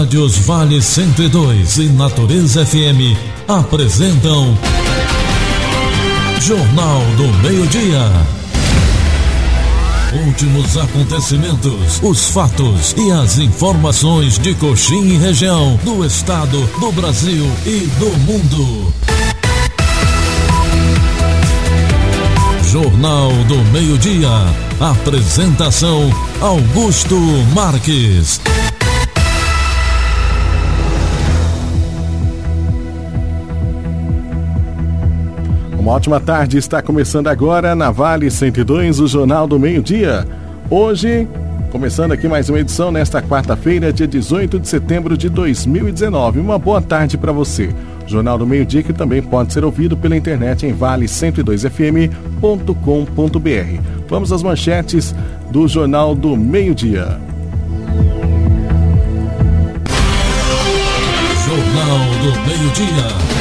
Rádios Vale 102 e Natureza FM apresentam Jornal do Meio-Dia. Últimos acontecimentos, os fatos e as informações de Coxim e região, do estado, do Brasil e do mundo. Jornal do Meio-Dia. Apresentação: Augusto Marques. Uma ótima tarde, está começando agora na Vale 102, o Jornal do Meio-Dia. Hoje, começando aqui mais uma edição nesta quarta-feira, dia 18 de setembro de 2019. Uma boa tarde para você. Jornal do Meio-Dia que também pode ser ouvido pela internet em vale102fm.com.br. Vamos às manchetes do Jornal do Meio-Dia. Jornal do Meio-Dia.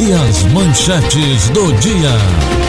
E as manchetes do dia.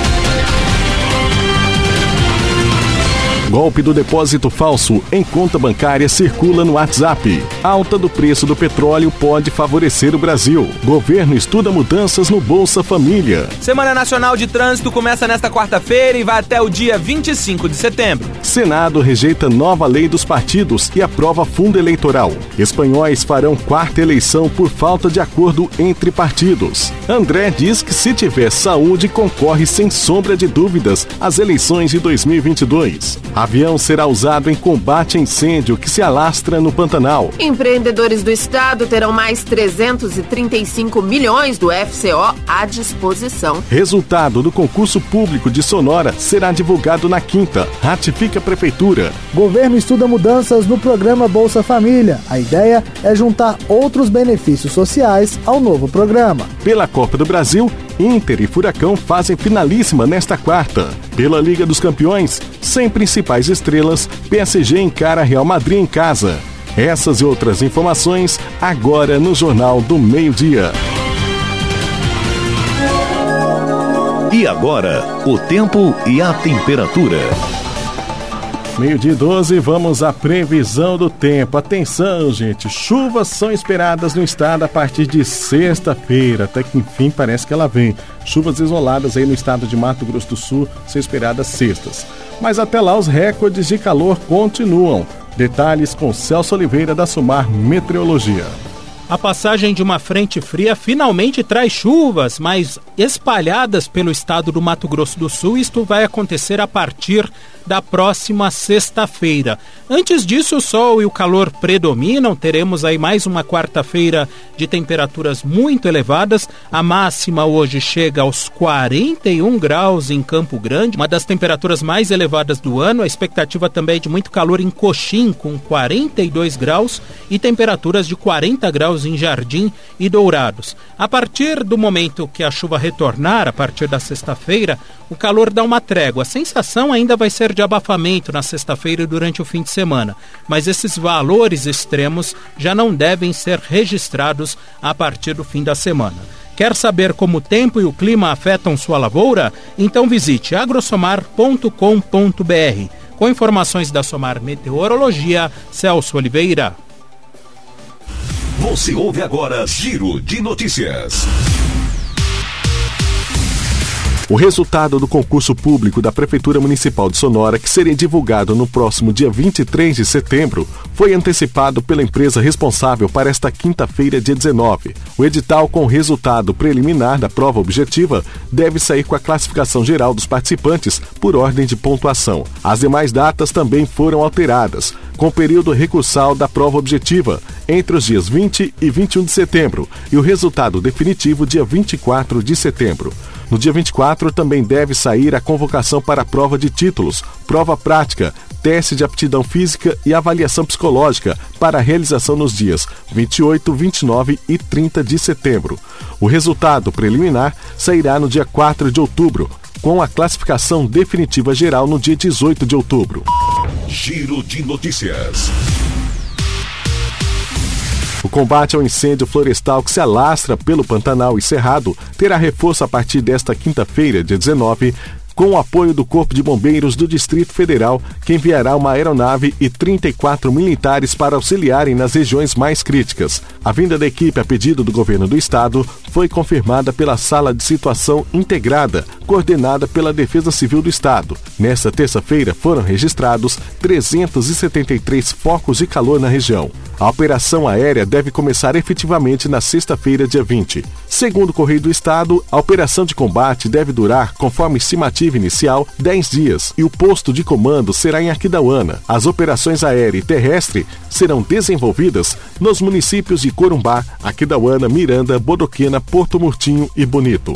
Golpe do depósito falso em conta bancária circula no WhatsApp. Alta do preço do petróleo pode favorecer o Brasil. Governo estuda mudanças no Bolsa Família. Semana Nacional de Trânsito começa nesta quarta-feira e vai até o dia 25 de setembro. Senado rejeita nova lei dos partidos e aprova fundo eleitoral. Espanhóis farão quarta eleição por falta de acordo entre partidos. André diz que se tiver saúde concorre sem sombra de dúvidas às eleições de 2022. Avião será usado em combate a incêndio que se alastra no Pantanal. Empreendedores do estado terão mais 335 milhões do FCO à disposição. Resultado do concurso público de Sonora será divulgado na quinta. Ratifica a prefeitura. Governo estuda mudanças no programa Bolsa Família. A ideia é juntar outros benefícios sociais ao novo programa. Pela Copa do Brasil, Inter e Furacão fazem finalíssima nesta quarta. Pela Liga dos Campeões, sem principais estrelas, PSG encara Real Madrid em casa. Essas e outras informações agora no Jornal do Meio-Dia. E agora, o tempo e a temperatura. Meio-dia 12, vamos à previsão do tempo. Atenção, gente, chuvas são esperadas no estado a partir de sexta-feira, até que enfim parece que ela vem. Chuvas isoladas aí no estado de Mato Grosso do Sul são esperadas sextas. Mas até lá os recordes de calor continuam. Detalhes com Celso Oliveira da Sumar Meteorologia. A passagem de uma frente fria finalmente traz chuvas, mas espalhadas pelo estado do Mato Grosso do Sul. Isto vai acontecer a partir da próxima sexta-feira. Antes disso, o sol e o calor predominam. Teremos aí mais uma quarta-feira de temperaturas muito elevadas. A máxima hoje chega aos 41 graus em Campo Grande, uma das temperaturas mais elevadas do ano. A expectativa também é de muito calor em Coxim, com 42 graus, e temperaturas de 40 graus em Jardim e Dourados. A partir do momento que a chuva retornar, a partir da sexta-feira, o calor dá uma trégua. A sensação ainda vai ser de abafamento na sexta-feira e durante o fim de semana, mas esses valores extremos já não devem ser registrados a partir do fim da semana. Quer saber como o tempo e o clima afetam sua lavoura? Então visite agrosomar.com.br. Com informações da Somar Meteorologia, Celso Oliveira. Você ouve agora Giro de Notícias. O resultado do concurso público da Prefeitura Municipal de Sonora, que seria divulgado no próximo dia 23 de setembro, foi antecipado pela empresa responsável para esta quinta-feira, dia 19. O edital com o resultado preliminar da prova objetiva deve sair com a classificação geral dos participantes por ordem de pontuação. As demais datas também foram alteradas, com o período recursal da prova objetiva entre os dias 20 e 21 de setembro e o resultado definitivo dia 24 de setembro. No dia 24 também deve sair a convocação para a prova de títulos, prova prática, teste de aptidão física e avaliação psicológica para a realização nos dias 28, 29 e 30 de setembro. O resultado preliminar sairá no dia 4 de outubro, com a classificação definitiva geral no dia 18 de outubro. Giro de Notícias. O combate ao incêndio florestal que se alastra pelo Pantanal e Cerrado terá reforço a partir desta quinta-feira, dia 19, com o apoio do Corpo de Bombeiros do Distrito Federal, que enviará uma aeronave e 34 militares para auxiliarem nas regiões mais críticas. A vinda da equipe a pedido do governo do estado foi confirmada pela Sala de Situação Integrada, coordenada pela Defesa Civil do Estado. Nesta terça-feira foram registrados 373 focos de calor na região. A operação aérea deve começar efetivamente na sexta-feira, dia 20. Segundo o Correio do Estado, a operação de combate deve durar, conforme estimativa inicial, 10 dias e o posto de comando será em Aquidauana. As operações aérea e terrestre serão desenvolvidas nos municípios de Corumbá, Aquidauana, Miranda, Bodoquena, Porto Murtinho e Bonito.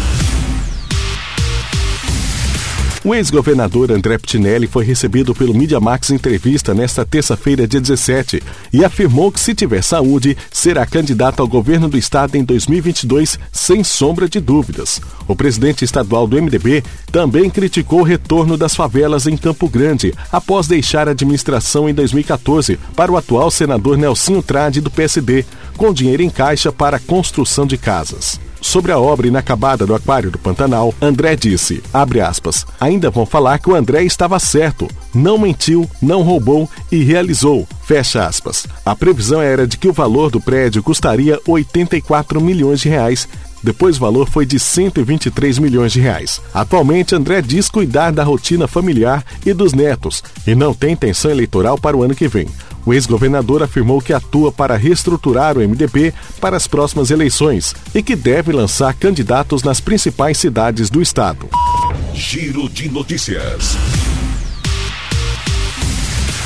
O ex-governador André Pitinelli foi recebido pelo Media Max Entrevista nesta terça-feira, dia 17, e afirmou que, se tiver saúde, será candidato ao governo do estado em 2022, sem sombra de dúvidas. O presidente estadual do MDB também criticou o retorno das favelas em Campo Grande, após deixar a administração em 2014 para o atual senador Nelsinho Trade, do PSD, com dinheiro em caixa para a construção de casas. Sobre a obra inacabada do Aquário do Pantanal, André disse, aspas, ainda vão falar que o André estava certo, não mentiu, não roubou e realizou, fecha aspas. A previsão era de que o valor do prédio custaria 84 milhões de reais, depois o valor foi de 123 milhões de reais. Atualmente, André diz cuidar da rotina familiar e dos netos e não tem intenção eleitoral para o ano que vem. O ex-governador afirmou que atua para reestruturar o MDB para as próximas eleições e que deve lançar candidatos nas principais cidades do estado. Giro de notícias.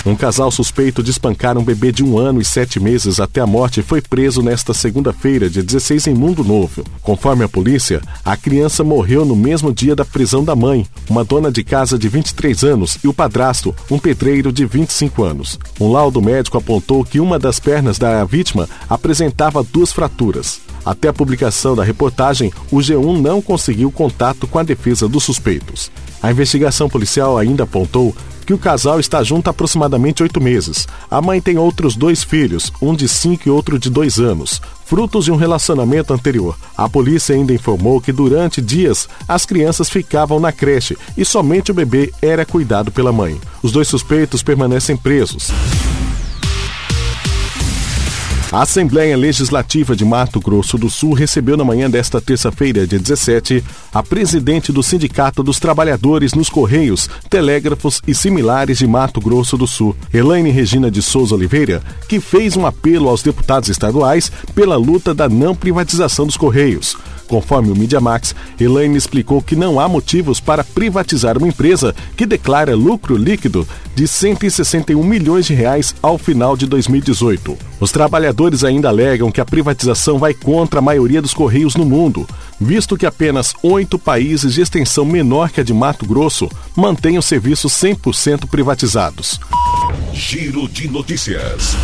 Um casal suspeito de espancar um bebê de um ano e sete meses até a morte foi preso nesta segunda-feira, dia 16, em Mundo Novo. Conforme a polícia, a criança morreu no mesmo dia da prisão da mãe, uma dona de casa de 23 anos, e o padrasto, um pedreiro de 25 anos. Um laudo médico apontou que uma das pernas da vítima apresentava duas fraturas. Até a publicação da reportagem, o G1 não conseguiu contato com a defesa dos suspeitos. A investigação policial ainda apontou que o casal está junto há aproximadamente oito meses. A mãe tem outros dois filhos, um de cinco e outro de dois anos, frutos de um relacionamento anterior. A polícia ainda informou que durante dias as crianças ficavam na creche e somente o bebê era cuidado pela mãe. Os dois suspeitos permanecem presos. A Assembleia Legislativa de Mato Grosso do Sul recebeu na manhã desta terça-feira, dia 17, a presidente do Sindicato dos Trabalhadores nos Correios, Telégrafos e Similares de Mato Grosso do Sul, Elaine Regina de Souza Oliveira, que fez um apelo aos deputados estaduais pela luta da não privatização dos Correios. Conforme o Media Max, Elaine explicou que não há motivos para privatizar uma empresa que declara lucro líquido de 161 milhões de reais ao final de 2018. Os trabalhadores ainda alegam que a privatização vai contra a maioria dos correios no mundo, visto que apenas oito países de extensão menor que a de Mato Grosso mantêm os serviços 100% privatizados. Giro de notícias.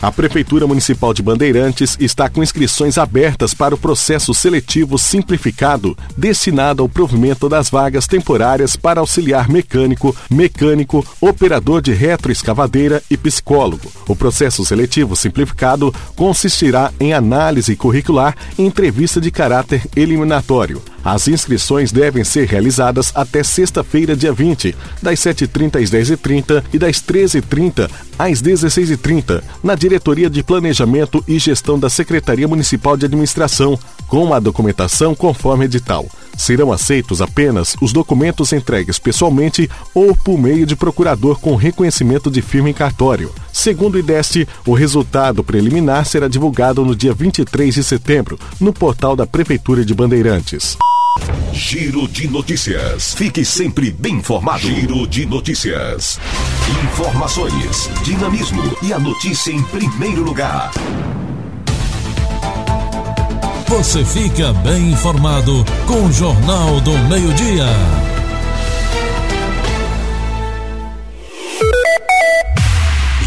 A Prefeitura Municipal de Bandeirantes está com inscrições abertas para o processo seletivo simplificado destinado ao provimento das vagas temporárias para auxiliar mecânico, mecânico, operador de retroescavadeira e psicólogo. O processo seletivo simplificado consistirá em análise curricular e entrevista de caráter eliminatório. As inscrições devem ser realizadas até sexta-feira, dia 20, das 7h30 às 10h30 e das 13h30 às 16h30, na Diretoria de Planejamento e Gestão da Secretaria Municipal de Administração, com a documentação conforme edital. Serão aceitos apenas os documentos entregues pessoalmente ou por meio de procurador com reconhecimento de firma em cartório. Segundo o IDEST, o resultado preliminar será divulgado no dia 23 de setembro, no portal da Prefeitura de Bandeirantes. Giro de notícias. Fique sempre bem informado. Giro de notícias. Informações, dinamismo e a notícia em primeiro lugar. Você fica bem informado com o Jornal do Meio-Dia.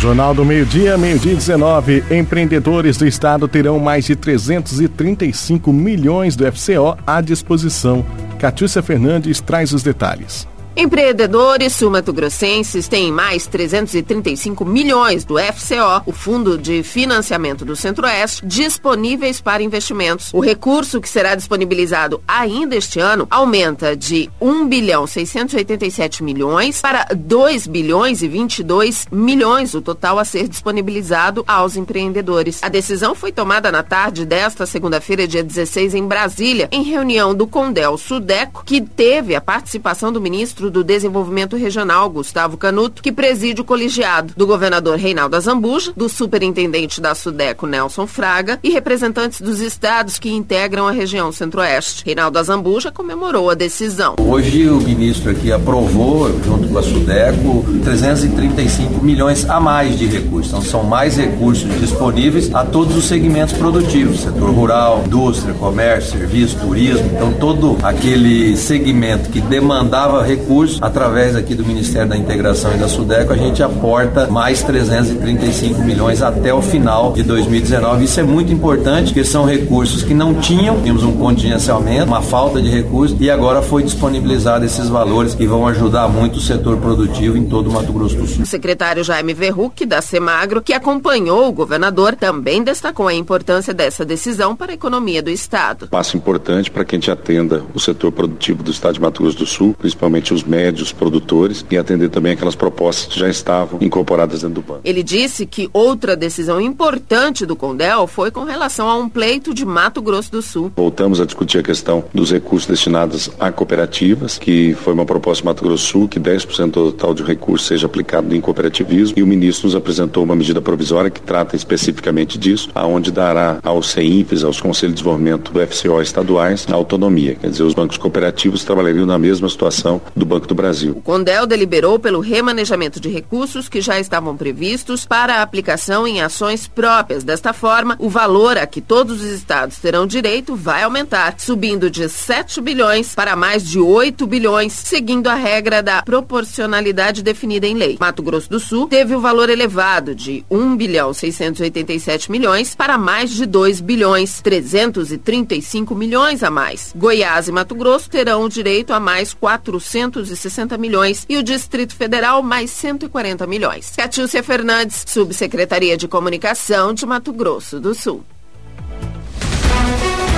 Jornal do Meio-Dia, meio-dia 19. Empreendedores do estado terão mais de 335 milhões do FCO à disposição. Catiúcia Fernandes traz os detalhes. Empreendedores sumatogrossenses têm mais 335 milhões do FCO, o Fundo de Financiamento do Centro-Oeste, disponíveis para investimentos. O recurso que será disponibilizado ainda este ano aumenta de 1 bilhão 687 milhões para 2 bilhões e 22 milhões, o total a ser disponibilizado aos empreendedores. A decisão foi tomada na tarde desta segunda-feira, dia 16, em Brasília, em reunião do Condel Sudeco, que teve a participação do ministro ministro do Desenvolvimento Regional, Gustavo Canuto, que preside o colegiado, do governador Reinaldo Azambuja, do superintendente da Sudeco, Nelson Fraga, e representantes dos estados que integram a região centro-oeste. Reinaldo Azambuja comemorou a decisão. Hoje o ministro aqui aprovou, junto com a Sudeco, 335 milhões a mais de recursos. Então são mais recursos disponíveis a todos os segmentos produtivos, setor rural, indústria, comércio, serviço, turismo. Então todo aquele segmento que demandava recursos recursos, através aqui do Ministério da Integração e da Sudeco, a gente aporta mais 335 milhões até o final de 2019. Isso é muito importante, porque são recursos que não tinham, tínhamos um contingenciamento, uma falta de recursos, e agora foi disponibilizado esses valores que vão ajudar muito o setor produtivo em todo o Mato Grosso do Sul. O secretário Jaime Verruc, da Semagro, que acompanhou o governador, também destacou a importância dessa decisão para a economia do Estado. Passo importante para que a gente atenda o setor produtivo do Estado de Mato Grosso do Sul, principalmente os médios produtores e atender também aquelas propostas que já estavam incorporadas dentro do banco. Ele disse que outra decisão importante do Condel foi com relação a um pleito de Mato Grosso do Sul. Voltamos a discutir a questão dos recursos destinados a cooperativas, que foi uma proposta do Mato Grosso do Sul que 10% do total de recursos seja aplicado em cooperativismo e o ministro nos apresentou uma medida provisória que trata especificamente disso, aonde dará aos CEINFES, aos Conselhos de Desenvolvimento do FCO estaduais, a autonomia. Quer dizer, os bancos cooperativos trabalhariam na mesma situação do Banco do Brasil. O Condel deliberou pelo remanejamento de recursos que já estavam previstos para a aplicação em ações próprias. Desta forma, o valor a que todos os estados terão direito vai aumentar, subindo de 7 bilhões para mais de 8 bilhões, seguindo a regra da proporcionalidade definida em lei. Mato Grosso do Sul teve o valor elevado de 1 bilhão 687 milhões para mais de 2 bilhões 335 milhões a mais. Goiás e Mato Grosso terão o direito a mais 400 260 milhões e o Distrito Federal mais 140 milhões. Catiúcia Fernandes, Subsecretaria de Comunicação de Mato Grosso do Sul.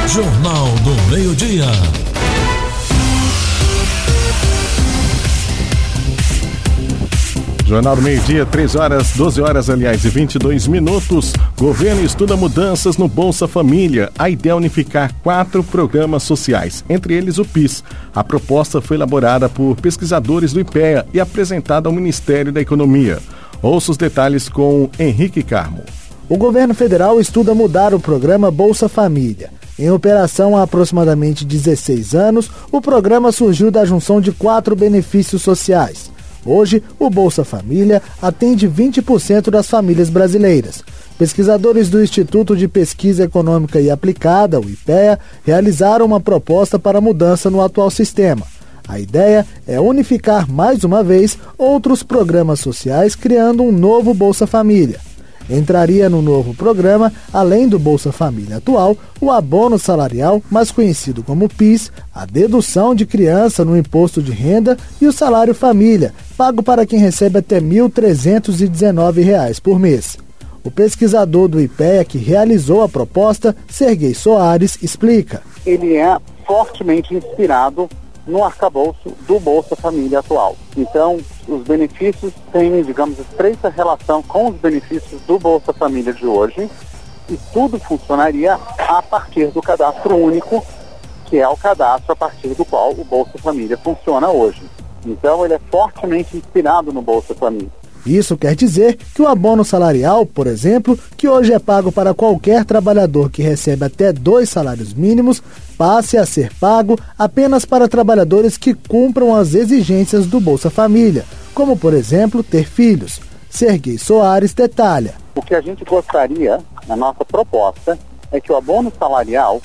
Jornal do Meio-Dia. Jornal do Meio-Dia, 3 horas, 12 horas, aliás, e 22 minutos. Governo estuda mudanças no Bolsa Família. A ideia é unificar quatro programas sociais, entre eles o PIS. A proposta foi elaborada por pesquisadores do IPEA e apresentada ao Ministério da Economia. Ouça os detalhes com Henrique Carmo. O governo federal estuda mudar o programa Bolsa Família. Em operação há aproximadamente 16 anos, o programa surgiu da junção de quatro benefícios sociais Hoje, o Bolsa Família atende 20% das famílias brasileiras. Pesquisadores do Instituto de Pesquisa Econômica e Aplicada, o IPEA, realizaram uma proposta para mudança no atual sistema. A ideia é unificar mais uma vez outros programas sociais, criando um novo Bolsa Família. Entraria no novo programa, além do Bolsa Família atual, o abono salarial, mais conhecido como PIS, a dedução de criança no imposto de renda e o salário família, pago para quem recebe até R$ 1.319 por mês. O pesquisador do IPEA que realizou a proposta, Serguei Soares, explica. Ele é fortemente inspirado no arcabouço do Bolsa Família atual. Então, os benefícios têm, digamos, estreita relação com os benefícios do Bolsa Família de hoje e tudo funcionaria a partir do cadastro único, que é o cadastro a partir do qual o Bolsa Família funciona hoje. Então, ele é fortemente inspirado no Bolsa Família. Isso quer dizer que o abono salarial, por exemplo, que hoje é pago para qualquer trabalhador que recebe até dois salários mínimos, passe a ser pago apenas para trabalhadores que cumpram as exigências do Bolsa Família, como, por exemplo, ter filhos. Serguei Soares detalha. O que a gente gostaria, na nossa proposta, é que o abono salarial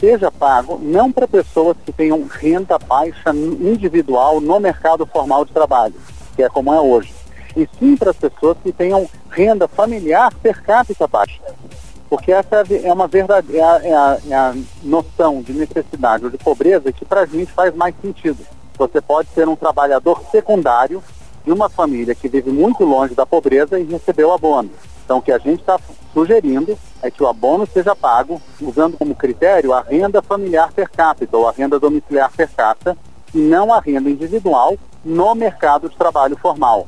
seja pago não para pessoas que tenham renda baixa individual no mercado formal de trabalho, que é como é hoje e sim para as pessoas que tenham renda familiar per capita baixa. Porque essa é uma verdade, é a, é a, é a noção de necessidade ou de pobreza que para a gente faz mais sentido. você pode ser um trabalhador secundário de uma família que vive muito longe da pobreza e recebeu abono. Então, o que a gente está sugerindo é que o abono seja pago usando como critério a renda familiar per capita ou a renda domiciliar per capita e não a renda individual no mercado de trabalho formal.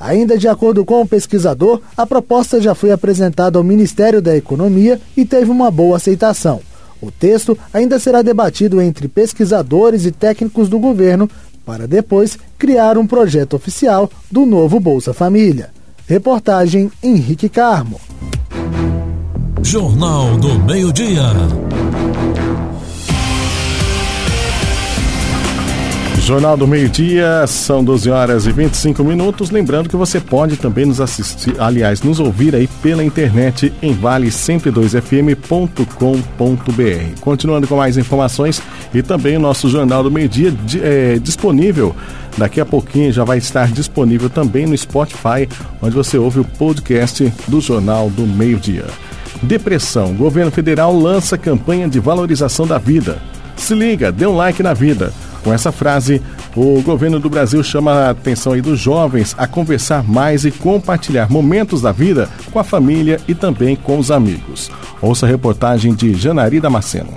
Ainda de acordo com o pesquisador, a proposta já foi apresentada ao Ministério da Economia e teve uma boa aceitação. O texto ainda será debatido entre pesquisadores e técnicos do governo para depois criar um projeto oficial do novo Bolsa Família. Reportagem Henrique Carmo. Jornal do Meio-Dia. Jornal do Meio-Dia, são 12 horas e 25 minutos. Lembrando que você pode também nos assistir, aliás, nos ouvir aí pela internet em vale102fm.com.br. Continuando com mais informações e também o nosso Jornal do Meio-Dia é, disponível. Daqui a pouquinho já vai estar disponível também no Spotify, onde você ouve o podcast do Jornal do Meio-Dia. Depressão. Governo federal lança campanha de valorização da vida. Se liga, dê um like na vida. Com essa frase, o governo do Brasil chama a atenção aí dos jovens a conversar mais e compartilhar momentos da vida com a família e também com os amigos. Ouça a reportagem de Janari Damasceno.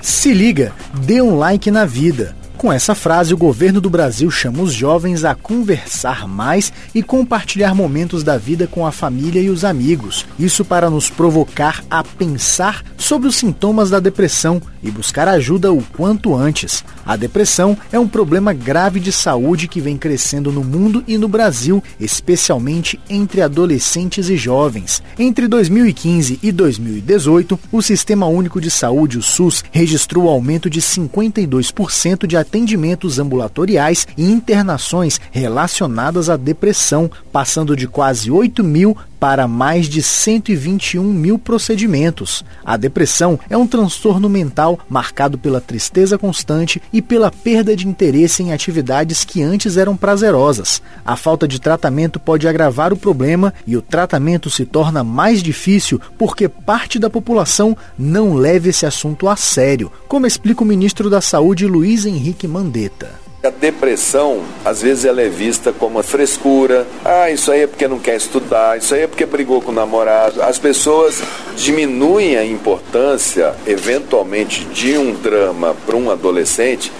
Se liga, dê um like na vida. Com essa frase, o governo do Brasil chama os jovens a conversar mais e compartilhar momentos da vida com a família e os amigos. Isso para nos provocar a pensar sobre os sintomas da depressão e buscar ajuda o quanto antes. A depressão é um problema grave de saúde que vem crescendo no mundo e no Brasil, especialmente entre adolescentes e jovens. Entre 2015 e 2018, o Sistema Único de Saúde, o SUS, registrou aumento de 52% de atendimentos ambulatoriais e internações relacionadas à depressão, passando de quase 8 mil para mais de 121 mil procedimentos. A depressão é um transtorno mental marcado pela tristeza constante e pela perda de interesse em atividades que antes eram prazerosas. A falta de tratamento pode agravar o problema e o tratamento se torna mais difícil porque parte da população não leva esse assunto a sério, como explica o ministro da Saúde Luiz Henrique Mandetta. A depressão, às vezes, ela é vista como uma frescura. Ah, isso aí é porque não quer estudar, isso aí é porque brigou com o namorado. As pessoas diminuem a importância, eventualmente, de um drama para um adolescente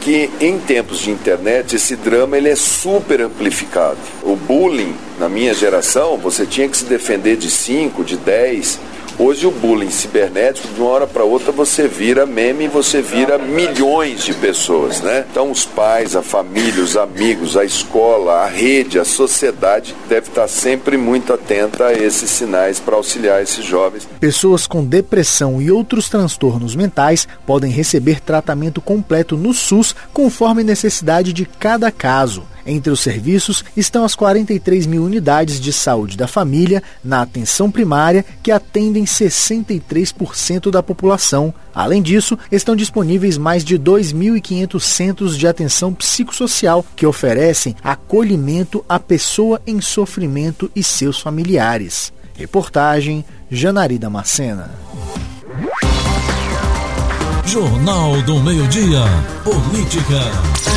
que em tempos de internet esse drama ele é super amplificado. O bullying, na minha geração, você tinha que se defender de 5, de 10, Hoje o bullying cibernético, de uma hora para outra, você vira meme você vira milhões de pessoas, né? Então os pais, a família, os amigos, a escola, a rede, a sociedade deve estar sempre muito atenta a esses sinais para auxiliar esses jovens. Pessoas com depressão e outros transtornos mentais podem receber tratamento completo no SUS conforme necessidade de cada caso. Entre os serviços estão as 43 mil unidades de saúde da família na atenção primária, que atendem 63% da população. Além disso, estão disponíveis mais de 2.500 centros de atenção psicossocial que oferecem acolhimento à pessoa em sofrimento e seus familiares. Reportagem Janari Damascena. Jornal do Meio-Dia. Política.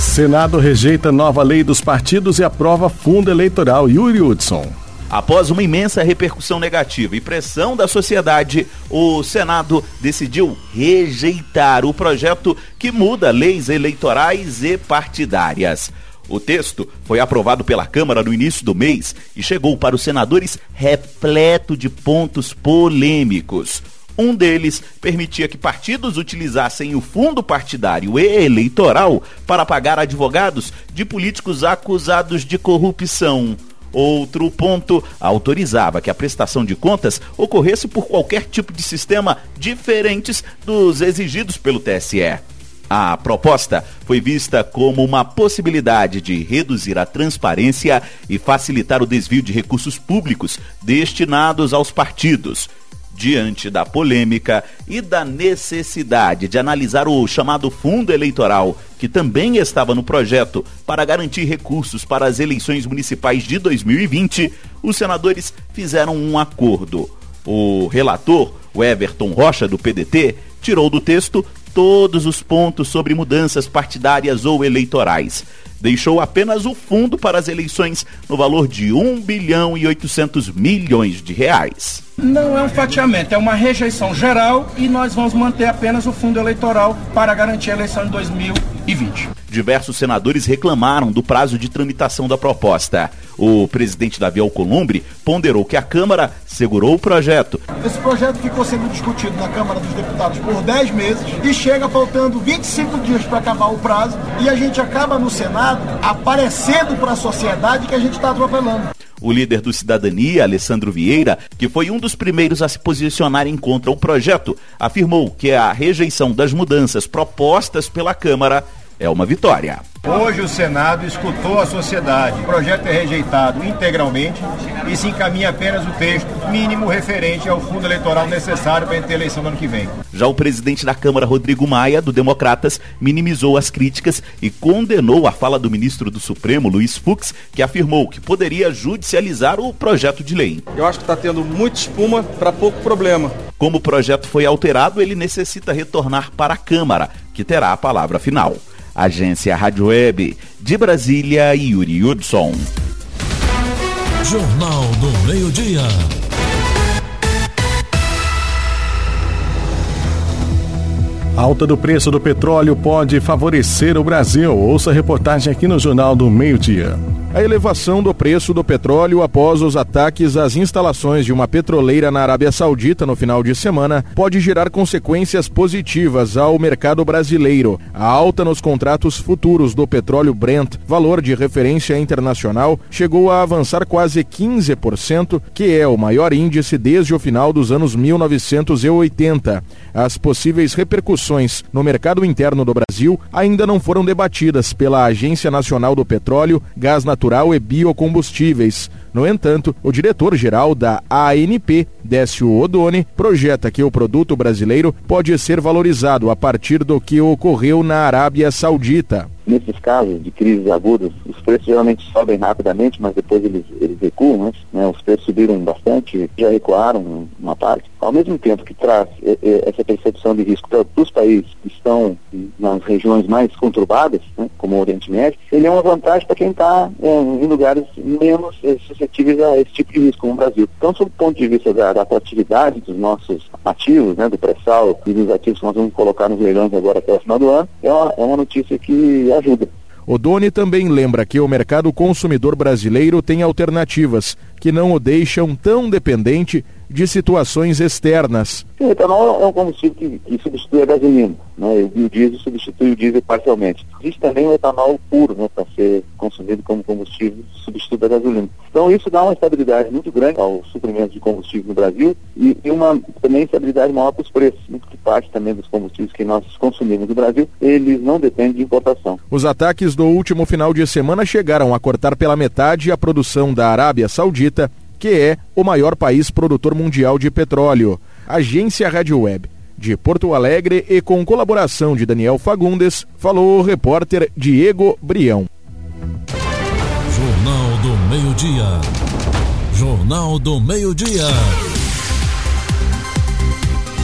Senado rejeita nova lei dos partidos e aprova fundo eleitoral. Yuri Hudson. Após uma imensa repercussão negativa e pressão da sociedade, o Senado decidiu rejeitar o projeto que muda leis eleitorais e partidárias. O texto foi aprovado pela Câmara no início do mês e chegou para os senadores repleto de pontos polêmicos. Um deles permitia que partidos utilizassem o fundo partidário e eleitoral para pagar advogados de políticos acusados de corrupção. Outro ponto autorizava que a prestação de contas ocorresse por qualquer tipo de sistema diferentes dos exigidos pelo TSE. A proposta foi vista como uma possibilidade de reduzir a transparência e facilitar o desvio de recursos públicos destinados aos partidos diante da polêmica e da necessidade de analisar o chamado fundo eleitoral, que também estava no projeto para garantir recursos para as eleições municipais de 2020, os senadores fizeram um acordo. O relator, o Everton Rocha, do PDT, tirou do texto todos os pontos sobre mudanças partidárias ou eleitorais deixou apenas o fundo para as eleições no valor de 1 bilhão e 800 milhões de reais. Não é um fatiamento, é uma rejeição geral e nós vamos manter apenas o fundo eleitoral para garantir a eleição de 2020. Diversos senadores reclamaram do prazo de tramitação da proposta. O presidente Davi Alcolumbre ponderou que a Câmara segurou o projeto. Esse projeto ficou sendo discutido na Câmara dos Deputados por 10 meses e chega faltando 25 dias para acabar o prazo e a gente acaba no Senado aparecendo para a sociedade que a gente está atropelando. O líder do Cidadania, Alessandro Vieira, que foi um dos primeiros a se posicionarem contra o projeto, afirmou que a rejeição das mudanças propostas pela Câmara é uma vitória. Hoje o Senado escutou a sociedade. O projeto é rejeitado integralmente e se encaminha apenas o texto mínimo referente ao fundo eleitoral necessário para a eleição do ano que vem. Já o presidente da Câmara, Rodrigo Maia, do Democratas, minimizou as críticas e condenou a fala do ministro do Supremo, Luiz Fux, que afirmou que poderia judicializar o projeto de lei. Eu acho que está tendo muita espuma para pouco problema. Como o projeto foi alterado, ele necessita retornar para a Câmara, que terá a palavra final. Agência Rádio Web de Brasília, Yuri Hudson. Jornal do Meio-Dia. Alta do preço do petróleo pode favorecer o Brasil. Ouça a reportagem aqui no Jornal do Meio-Dia. A elevação do preço do petróleo após os ataques às instalações de uma petroleira na Arábia Saudita no final de semana pode gerar consequências positivas ao mercado brasileiro. A alta nos contratos futuros do petróleo Brent, valor de referência internacional, chegou a avançar quase 15%, que é o maior índice desde o final dos anos 1980. As possíveis repercussões no mercado interno do Brasil ainda não foram debatidas pela Agência Nacional do Petróleo, Gás Natural e biocombustíveis. No entanto, o diretor-geral da ANP, Décio Odoni, projeta que o produto brasileiro pode ser valorizado a partir do que ocorreu na Arábia Saudita. Nesses casos de crises agudas, os preços geralmente sobem rapidamente, mas depois eles, eles recuam. Né? né? Os preços subiram bastante, já recuaram uma parte. Ao mesmo tempo que traz essa percepção de risco para os países que estão nas regiões mais conturbadas, né? como o Oriente Médio, ele é uma vantagem para quem está é, em lugares menos é, suscetíveis a esse tipo de risco, como o Brasil. Então, sob o ponto de vista da, da atratividade dos nossos ativos, né, do pré-sal e dos ativos que nós vamos colocar nos leilões agora até o final do ano, é uma, é uma notícia que ajuda. O Doni também lembra que o mercado consumidor brasileiro tem alternativas que não o deixam tão dependente de situações externas. O etanol é um combustível que, que substitui a gasolina, né? e o diesel substitui o diesel parcialmente. Existe também o etanol puro, né, para ser consumido como combustível substituto da gasolina. Então isso dá uma estabilidade muito grande ao suprimento de combustível no Brasil e, e uma também estabilidade maior para os preços. Muito que parte também dos combustíveis que nós consumimos no Brasil, eles não dependem de importação. Os ataques do último final de semana chegaram a cortar pela metade a produção da Arábia Saudita que é o maior país produtor mundial de petróleo. Agência Rádio Web. De Porto Alegre e com colaboração de Daniel Fagundes, falou o repórter Diego Brião. Jornal do Meio-Dia. Jornal do Meio-Dia.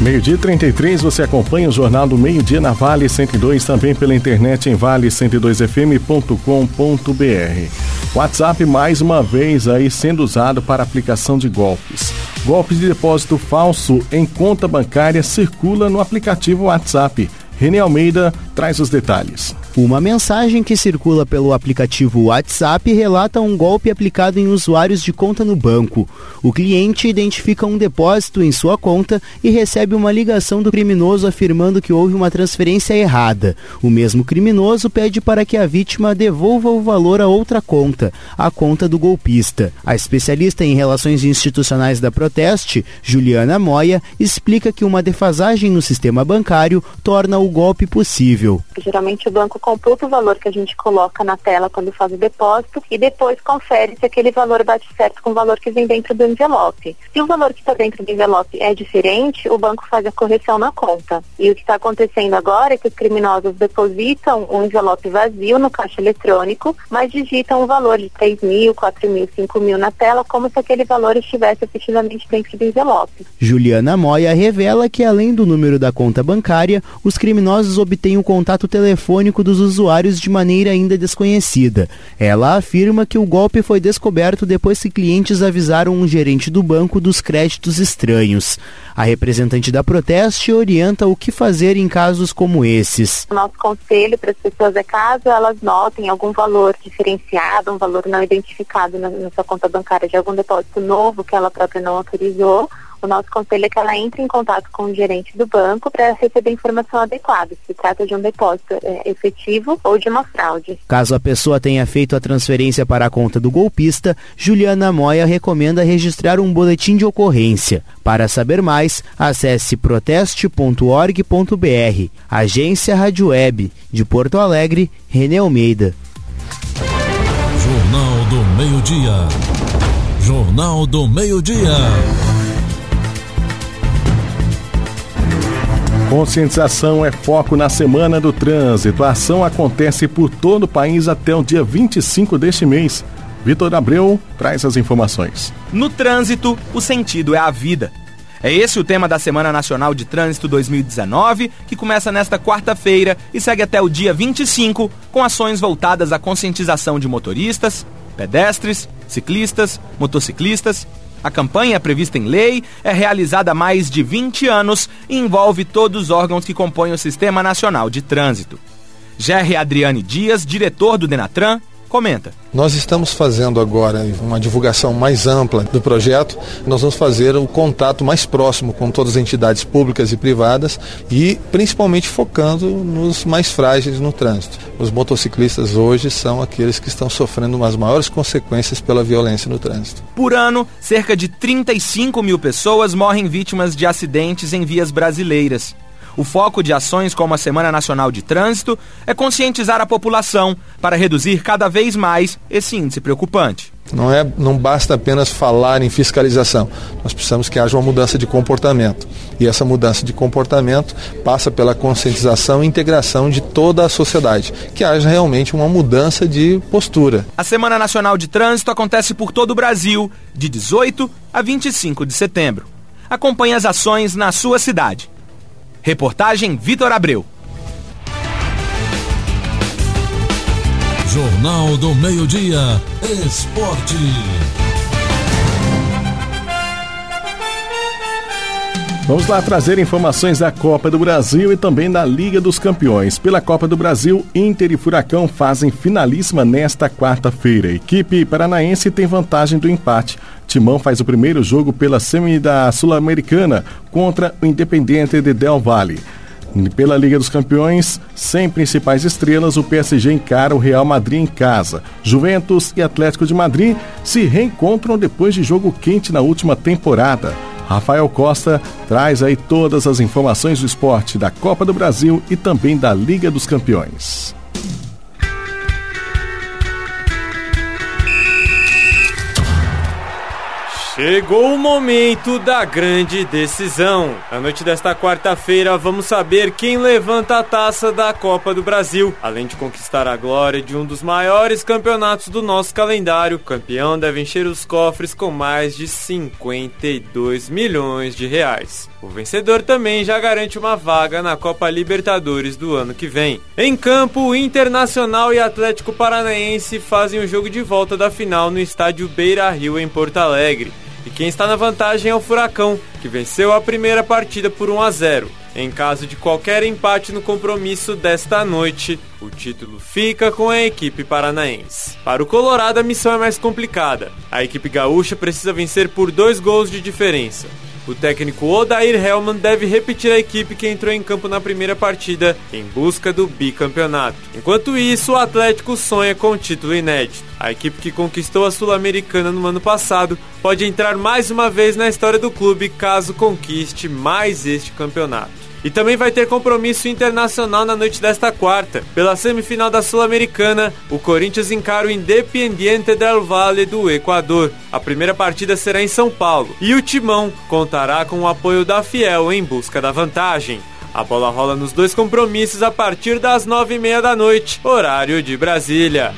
Meio-dia 33, você acompanha o Jornal do Meio-Dia na Vale 102, também pela internet em vale102fm.com.br. WhatsApp mais uma vez aí sendo usado para aplicação de golpes. Golpes de depósito falso em conta bancária circula no aplicativo WhatsApp. René Almeida traz os detalhes. Uma mensagem que circula pelo aplicativo WhatsApp relata um golpe aplicado em usuários de conta no banco. O cliente identifica um depósito em sua conta e recebe uma ligação do criminoso afirmando que houve uma transferência errada. O mesmo criminoso pede para que a vítima devolva o valor a outra conta, a conta do golpista. A especialista em relações institucionais da Proteste, Juliana Moya, explica que uma defasagem no sistema bancário torna o golpe possível Geralmente o banco computa o valor que a gente coloca na tela quando faz o depósito e depois confere se aquele valor bate certo com o valor que vem dentro do envelope. Se o valor que está dentro do envelope é diferente, o banco faz a correção na conta. E o que está acontecendo agora é que os criminosos depositam um envelope vazio no caixa eletrônico, mas digitam um valor de 3 mil, 4 mil, 5 mil na tela, como se aquele valor estivesse efetivamente dentro do envelope. Juliana Moya revela que, além do número da conta bancária, os criminosos obtêm o contato telefônico dos usuários de maneira ainda desconhecida. Ela afirma que o golpe foi descoberto depois que clientes avisaram um gerente do banco dos créditos estranhos. A representante da Proteste orienta o que fazer em casos como esses. Nosso conselho para as pessoas é caso elas notem algum valor diferenciado, um valor não identificado na, na sua conta bancária de algum depósito novo que ela própria não autorizou, o nosso conselho é que ela entre em contato com o gerente do banco para receber informação adequada, se trata de um depósito é, efetivo ou de uma fraude. Caso a pessoa tenha feito a transferência para a conta do golpista, Juliana Moya recomenda registrar um boletim de ocorrência. Para saber mais, acesse proteste.org.br. Agência Rádio Web, de Porto Alegre, René Almeida. Jornal do Meio-Dia. Jornal do Meio-Dia. Conscientização é foco na Semana do Trânsito. A ação acontece por todo o país até o dia 25 deste mês. Vitor Abreu traz as informações. No trânsito, o sentido é a vida. É esse o tema da Semana Nacional de Trânsito 2019, que começa nesta quarta-feira e segue até o dia 25, com ações voltadas à conscientização de motoristas, pedestres, ciclistas, motociclistas a campanha, prevista em lei, é realizada há mais de 20 anos e envolve todos os órgãos que compõem o Sistema Nacional de Trânsito. Gerry Adriane Dias, diretor do Denatran, comenta. Nós estamos fazendo agora uma divulgação mais ampla do projeto. Nós vamos fazer o contato mais próximo com todas as entidades públicas e privadas e principalmente focando nos mais frágeis no trânsito. Os motociclistas hoje são aqueles que estão sofrendo as maiores consequências pela violência no trânsito. Por ano, cerca de 35 mil pessoas morrem vítimas de acidentes em vias brasileiras. O foco de ações como a Semana Nacional de Trânsito é conscientizar a população para reduzir cada vez mais esse índice preocupante. Não, é, não basta apenas falar em fiscalização, nós precisamos que haja uma mudança de comportamento. E essa mudança de comportamento passa pela conscientização e integração de toda a sociedade, que haja realmente uma mudança de postura. A Semana Nacional de Trânsito acontece por todo o Brasil, de 18 a 25 de setembro. Acompanhe as ações na sua cidade. Reportagem Vitor Abreu. Jornal do Meio-Dia. Esporte. Vamos lá trazer informações da Copa do Brasil e também da Liga dos Campeões. Pela Copa do Brasil, Inter e Furacão fazem finalíssima nesta quarta-feira. Equipe paranaense tem vantagem do empate. Timão faz o primeiro jogo pela semi da Sul-Americana contra o Independente de Del Valle. Pela Liga dos Campeões, sem principais estrelas, o PSG encara o Real Madrid em casa. Juventus e Atlético de Madrid se reencontram depois de jogo quente na última temporada. Rafael Costa traz aí todas as informações do esporte da Copa do Brasil e também da Liga dos Campeões. Chegou o momento da grande decisão. Na noite desta quarta-feira, vamos saber quem levanta a taça da Copa do Brasil. Além de conquistar a glória de um dos maiores campeonatos do nosso calendário, o campeão deve encher os cofres com mais de 52 milhões de reais. O vencedor também já garante uma vaga na Copa Libertadores do ano que vem. Em campo, o Internacional e Atlético Paranaense fazem o jogo de volta da final no estádio Beira Rio, em Porto Alegre. E quem está na vantagem é o Furacão, que venceu a primeira partida por 1 a 0. Em caso de qualquer empate no compromisso desta noite, o título fica com a equipe paranaense. Para o Colorado, a missão é mais complicada. A equipe gaúcha precisa vencer por dois gols de diferença. O técnico Odair Hellman deve repetir a equipe que entrou em campo na primeira partida em busca do bicampeonato. Enquanto isso, o Atlético sonha com título inédito. A equipe que conquistou a Sul-Americana no ano passado pode entrar mais uma vez na história do clube caso conquiste mais este campeonato. E também vai ter compromisso internacional na noite desta quarta. Pela semifinal da Sul-Americana, o Corinthians encara o Independiente del Valle do Equador. A primeira partida será em São Paulo e o Timão contará com o apoio da Fiel em busca da vantagem. A bola rola nos dois compromissos a partir das nove e meia da noite, horário de Brasília.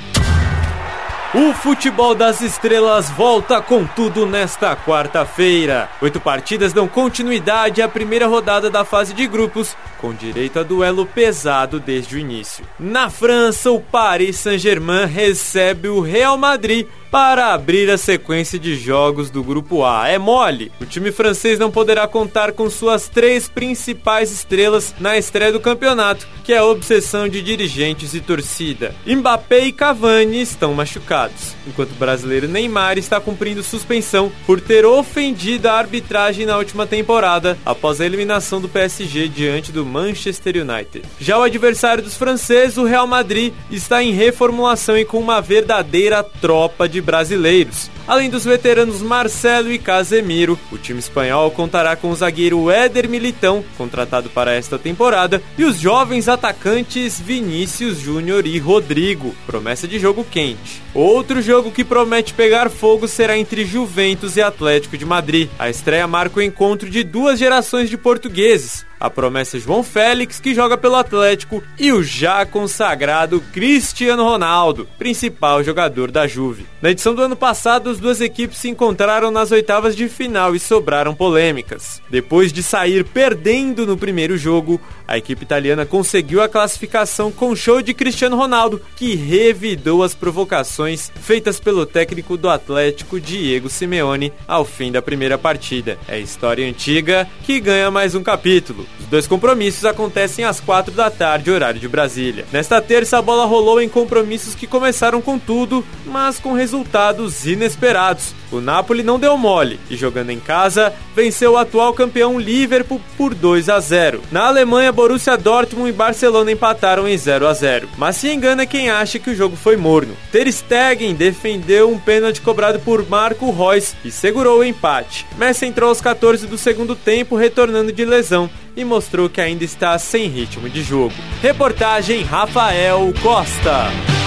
O futebol das estrelas volta com tudo nesta quarta-feira. Oito partidas dão continuidade à primeira rodada da fase de grupos, com direito a duelo pesado desde o início. Na França, o Paris Saint-Germain recebe o Real Madrid para abrir a sequência de jogos do Grupo A. É mole! O time francês não poderá contar com suas três principais estrelas na estreia do campeonato, que é a obsessão de dirigentes e torcida. Mbappé e Cavani estão machucados, enquanto o brasileiro Neymar está cumprindo suspensão por ter ofendido a arbitragem na última temporada após a eliminação do PSG diante do Manchester United. Já o adversário dos franceses, o Real Madrid, está em reformulação e com uma verdadeira tropa de de brasileiros. Além dos veteranos Marcelo e Casemiro, o time espanhol contará com o zagueiro Éder Militão, contratado para esta temporada, e os jovens atacantes Vinícius Júnior e Rodrigo, promessa de jogo quente. Outro jogo que promete pegar fogo será entre Juventus e Atlético de Madrid. A estreia marca o encontro de duas gerações de portugueses, a promessa João Félix, que joga pelo Atlético, e o já consagrado Cristiano Ronaldo, principal jogador da Juve. Na edição do ano passado, as duas equipes se encontraram nas oitavas de final e sobraram polêmicas. Depois de sair perdendo no primeiro jogo, a equipe italiana conseguiu a classificação com show de Cristiano Ronaldo, que revidou as provocações feitas pelo técnico do Atlético, Diego Simeone, ao fim da primeira partida. É história antiga que ganha mais um capítulo. Os dois compromissos acontecem às quatro da tarde, horário de Brasília. Nesta terça, a bola rolou em compromissos que começaram com tudo, mas com resultados inesperados. O Napoli não deu mole e, jogando em casa, venceu o atual campeão Liverpool por 2 a 0. Na Alemanha, Borussia Dortmund e Barcelona empataram em 0 a 0. Mas se engana quem acha que o jogo foi morno. Ter Stegen defendeu um pênalti cobrado por Marco Reus e segurou o empate. Messi entrou aos 14 do segundo tempo, retornando de lesão e mostrou que ainda está sem ritmo de jogo. Reportagem Rafael Costa.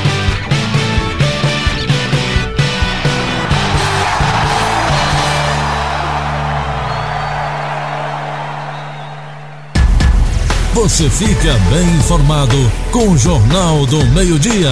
Você fica bem informado com o Jornal do Meio-Dia.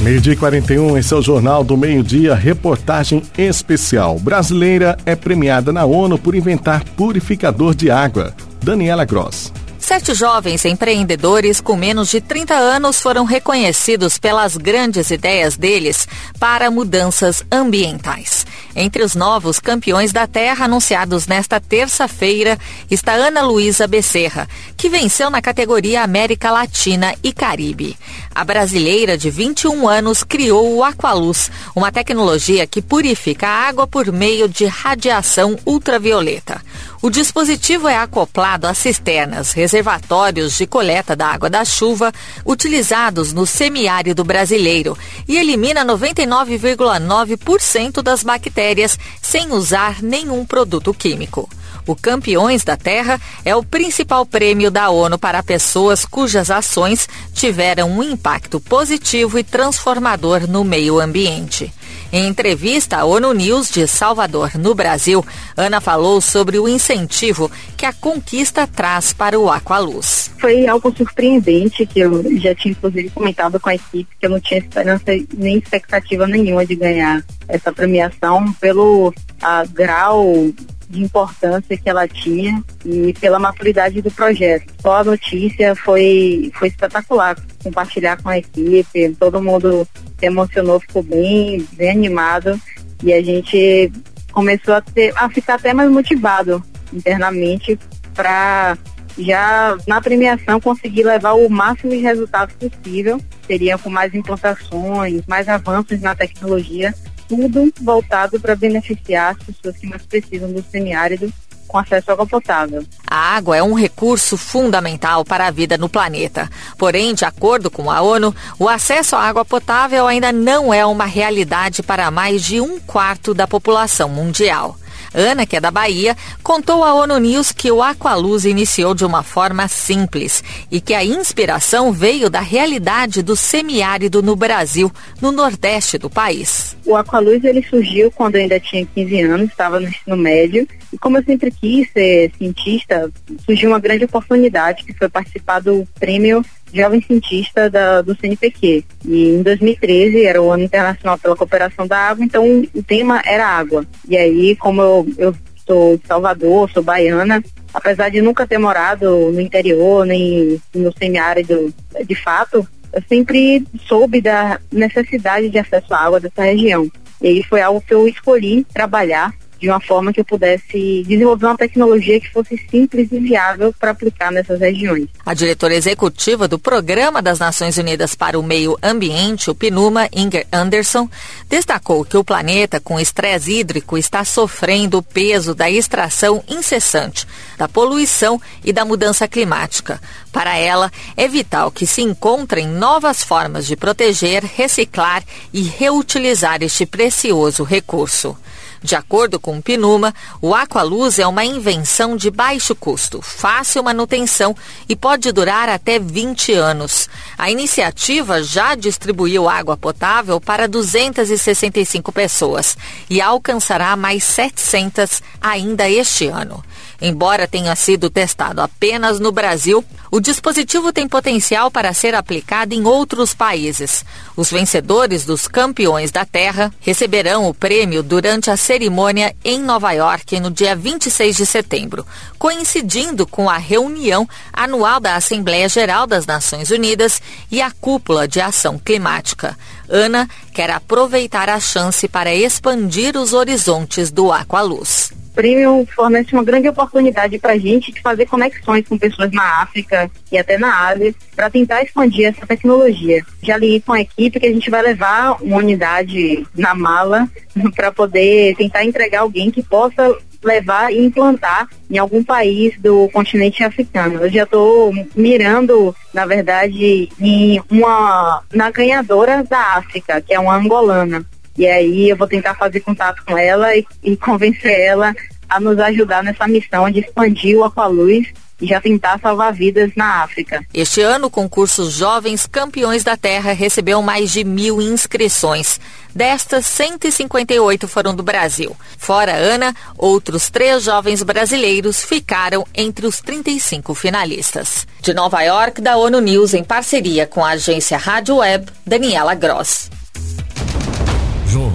Meio-dia 41, esse é o Jornal do Meio-Dia, reportagem especial. Brasileira é premiada na ONU por inventar purificador de água. Daniela Gross. Sete jovens empreendedores com menos de 30 anos foram reconhecidos pelas grandes ideias deles para mudanças ambientais. Entre os novos campeões da Terra anunciados nesta terça-feira está Ana Luísa Becerra, que venceu na categoria América Latina e Caribe. A brasileira de 21 anos criou o Aqualuz, uma tecnologia que purifica a água por meio de radiação ultravioleta. O dispositivo é acoplado a cisternas, reservatórios de coleta da água da chuva utilizados no semiárido brasileiro e elimina 99,9% das bactérias sem usar nenhum produto químico. O Campeões da Terra é o principal prêmio da ONU para pessoas cujas ações tiveram um impacto positivo e transformador no meio ambiente. Em entrevista à ONU News de Salvador, no Brasil, Ana falou sobre o incentivo que a conquista traz para o Aqualuz. Foi algo surpreendente que eu já tinha inclusive comentado com a equipe que eu não tinha esperança nem expectativa nenhuma de ganhar essa premiação pelo a, grau de importância que ela tinha e pela maturidade do projeto. Só a notícia foi, foi espetacular. Compartilhar com a equipe, todo mundo se emocionou, ficou bem, bem animado e a gente começou a, ter, a ficar até mais motivado internamente para já na premiação conseguir levar o máximo de resultados possível. Seria com mais implantações, mais avanços na tecnologia tudo voltado para beneficiar as pessoas que mais precisam do semiárido com acesso à água potável. A água é um recurso fundamental para a vida no planeta. Porém, de acordo com a ONU, o acesso à água potável ainda não é uma realidade para mais de um quarto da população mundial. Ana, que é da Bahia, contou à ONU News que o Aqualuz iniciou de uma forma simples e que a inspiração veio da realidade do semiárido no Brasil, no nordeste do país. O Aqualuz ele surgiu quando eu ainda tinha 15 anos, estava no ensino médio, e como eu sempre quis ser cientista, surgiu uma grande oportunidade que foi participar do prêmio jovem cientista da, do CNPq. E em 2013 era o ano internacional pela cooperação da água, então o tema era água. E aí, como eu, eu sou de Salvador, sou baiana, apesar de nunca ter morado no interior, nem no semiárido de fato, eu sempre soube da necessidade de acesso à água dessa região. E aí foi algo que eu escolhi trabalhar de uma forma que eu pudesse desenvolver uma tecnologia que fosse simples e viável para aplicar nessas regiões. A diretora executiva do Programa das Nações Unidas para o Meio Ambiente, o PNUMA, Inger Anderson, destacou que o planeta com estresse hídrico está sofrendo o peso da extração incessante, da poluição e da mudança climática. Para ela, é vital que se encontrem novas formas de proteger, reciclar e reutilizar este precioso recurso. De acordo com o Pinuma, o Aqualuz é uma invenção de baixo custo, fácil manutenção e pode durar até 20 anos. A iniciativa já distribuiu água potável para 265 pessoas e alcançará mais 700 ainda este ano. Embora tenha sido testado apenas no Brasil, o dispositivo tem potencial para ser aplicado em outros países. Os vencedores dos Campeões da Terra receberão o prêmio durante a cerimônia em Nova York no dia 26 de setembro, coincidindo com a reunião anual da Assembleia Geral das Nações Unidas e a Cúpula de Ação Climática. Ana quer aproveitar a chance para expandir os horizontes do Aqualuz prêmio fornece uma grande oportunidade para a gente de fazer conexões com pessoas na África e até na Ásia para tentar expandir essa tecnologia. Já li com a equipe que a gente vai levar uma unidade na mala para poder tentar entregar alguém que possa levar e implantar em algum país do continente africano. Eu já estou mirando, na verdade, em uma na ganhadora da África, que é uma angolana. E aí eu vou tentar fazer contato com ela e, e convencer ela a nos ajudar nessa missão de expandir o Aqualuz e já tentar salvar vidas na África. Este ano, o concurso Jovens Campeões da Terra recebeu mais de mil inscrições. Destas, 158 foram do Brasil. Fora Ana, outros três jovens brasileiros ficaram entre os 35 finalistas. De Nova York, da ONU News, em parceria com a agência Rádio Web, Daniela Gross.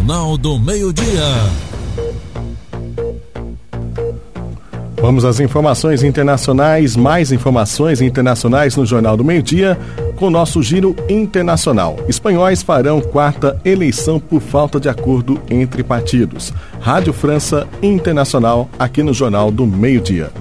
Jornal do Meio-Dia. Vamos às informações internacionais, mais informações internacionais no Jornal do Meio-Dia, com nosso giro internacional. Espanhóis farão quarta eleição por falta de acordo entre partidos. Rádio França Internacional, aqui no Jornal do Meio-Dia.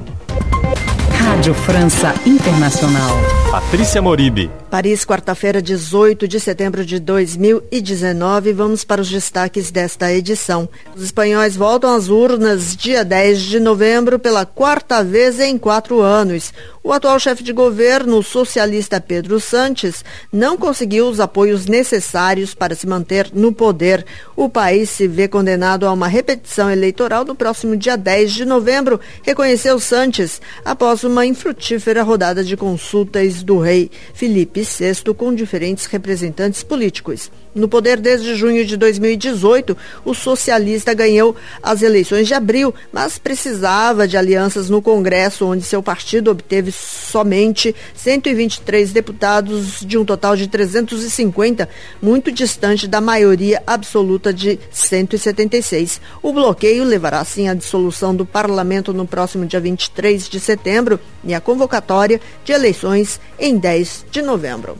Rádio França Internacional. Patrícia Moribe. Paris, quarta-feira, 18 de setembro de 2019. Vamos para os destaques desta edição. Os espanhóis voltam às urnas dia 10 de novembro pela quarta vez em quatro anos. O atual chefe de governo, o socialista Pedro Sanches, não conseguiu os apoios necessários para se manter no poder. O país se vê condenado a uma repetição eleitoral no próximo dia 10 de novembro, reconheceu Sanches, após uma infrutífera rodada de consultas do rei Felipe VI com diferentes representantes políticos. No poder desde junho de 2018, o socialista ganhou as eleições de abril, mas precisava de alianças no Congresso, onde seu partido obteve somente 123 deputados de um total de 350, muito distante da maioria absoluta de 176. O bloqueio levará sim à dissolução do parlamento no próximo dia 23 de setembro e à convocatória de eleições em 10 de novembro.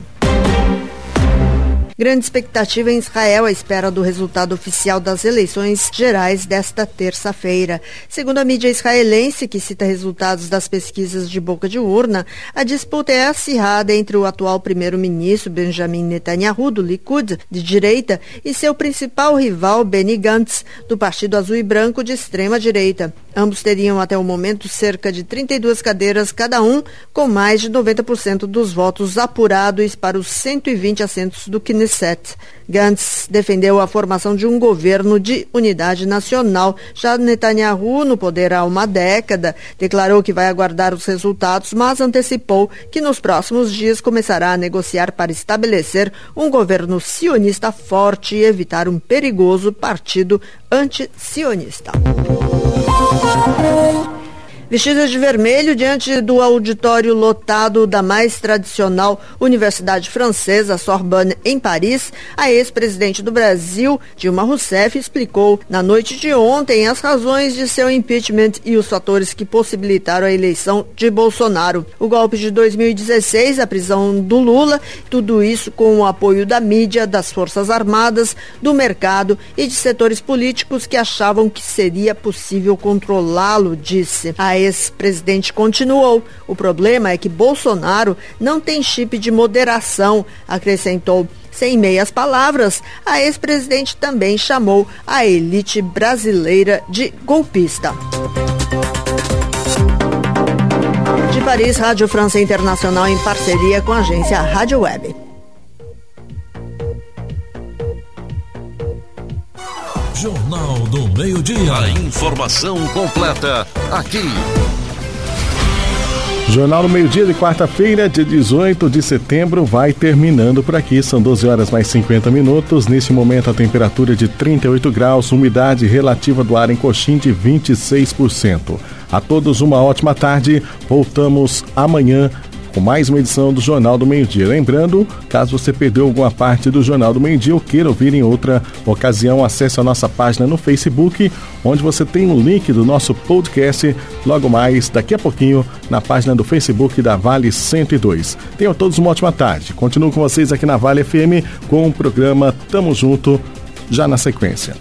Grande expectativa em Israel à espera do resultado oficial das eleições gerais desta terça-feira. Segundo a mídia israelense, que cita resultados das pesquisas de boca de urna, a disputa é acirrada entre o atual primeiro-ministro Benjamin Netanyahu, do Likud, de direita, e seu principal rival Benny Gantz, do Partido Azul e Branco, de extrema-direita. Ambos teriam até o momento cerca de 32 cadeiras cada um, com mais de 90% dos votos apurados para os 120 assentos do Knesset. Gantz defendeu a formação de um governo de unidade nacional. Já Netanyahu, no poder há uma década, declarou que vai aguardar os resultados, mas antecipou que nos próximos dias começará a negociar para estabelecer um governo sionista forte e evitar um perigoso partido anti-sionista. Oh, Vestidas de vermelho diante do auditório lotado da mais tradicional Universidade Francesa, Sorbonne, em Paris, a ex-presidente do Brasil, Dilma Rousseff, explicou na noite de ontem as razões de seu impeachment e os fatores que possibilitaram a eleição de Bolsonaro. O golpe de 2016, a prisão do Lula, tudo isso com o apoio da mídia, das Forças Armadas, do mercado e de setores políticos que achavam que seria possível controlá-lo, disse. A ex-presidente continuou. O problema é que Bolsonaro não tem chip de moderação, acrescentou. Sem meias palavras, a ex-presidente também chamou a elite brasileira de golpista. De Paris, Rádio França Internacional em parceria com a agência Rádio Web. Jornal do Meio-Dia. A informação completa aqui. Jornal do Meio-Dia de quarta-feira, dia 18 de setembro, vai terminando por aqui. São 12 horas mais 50 minutos. Neste momento, a temperatura de 38 graus, umidade relativa do ar em Coxim de 26%. A todos uma ótima tarde. Voltamos amanhã com mais uma edição do Jornal do Meio-Dia. Lembrando, caso você perdeu alguma parte do Jornal do Meio-Dia ou queira ouvir em outra ocasião, acesse a nossa página no Facebook, onde você tem um link do nosso podcast logo mais, daqui a pouquinho, na página do Facebook da Vale 102. Tenham todos uma ótima tarde. Continuo com vocês aqui na Vale FM com o programa Tamo Junto, já na sequência.